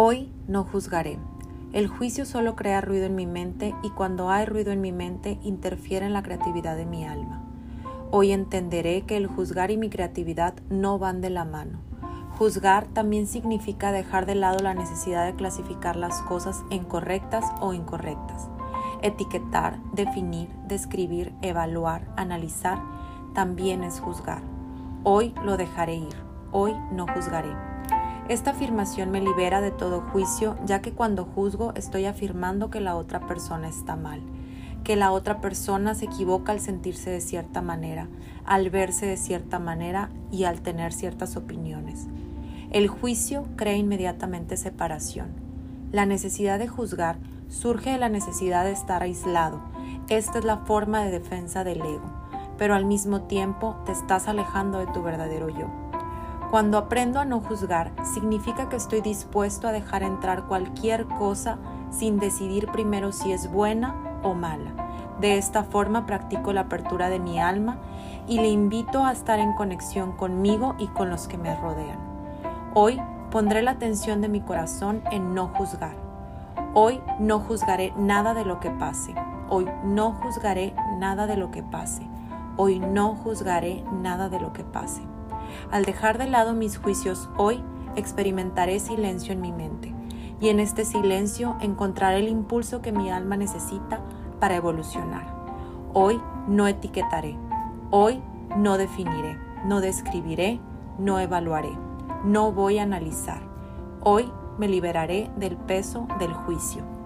Hoy no juzgaré. El juicio solo crea ruido en mi mente y cuando hay ruido en mi mente interfiere en la creatividad de mi alma. Hoy entenderé que el juzgar y mi creatividad no van de la mano. Juzgar también significa dejar de lado la necesidad de clasificar las cosas en correctas o incorrectas. Etiquetar, definir, describir, evaluar, analizar, también es juzgar. Hoy lo dejaré ir. Hoy no juzgaré. Esta afirmación me libera de todo juicio, ya que cuando juzgo estoy afirmando que la otra persona está mal, que la otra persona se equivoca al sentirse de cierta manera, al verse de cierta manera y al tener ciertas opiniones. El juicio crea inmediatamente separación. La necesidad de juzgar surge de la necesidad de estar aislado. Esta es la forma de defensa del ego, pero al mismo tiempo te estás alejando de tu verdadero yo. Cuando aprendo a no juzgar, significa que estoy dispuesto a dejar entrar cualquier cosa sin decidir primero si es buena o mala. De esta forma practico la apertura de mi alma y le invito a estar en conexión conmigo y con los que me rodean. Hoy pondré la atención de mi corazón en no juzgar. Hoy no juzgaré nada de lo que pase. Hoy no juzgaré nada de lo que pase. Hoy no juzgaré nada de lo que pase. Al dejar de lado mis juicios hoy, experimentaré silencio en mi mente y en este silencio encontraré el impulso que mi alma necesita para evolucionar. Hoy no etiquetaré, hoy no definiré, no describiré, no evaluaré, no voy a analizar. Hoy me liberaré del peso del juicio.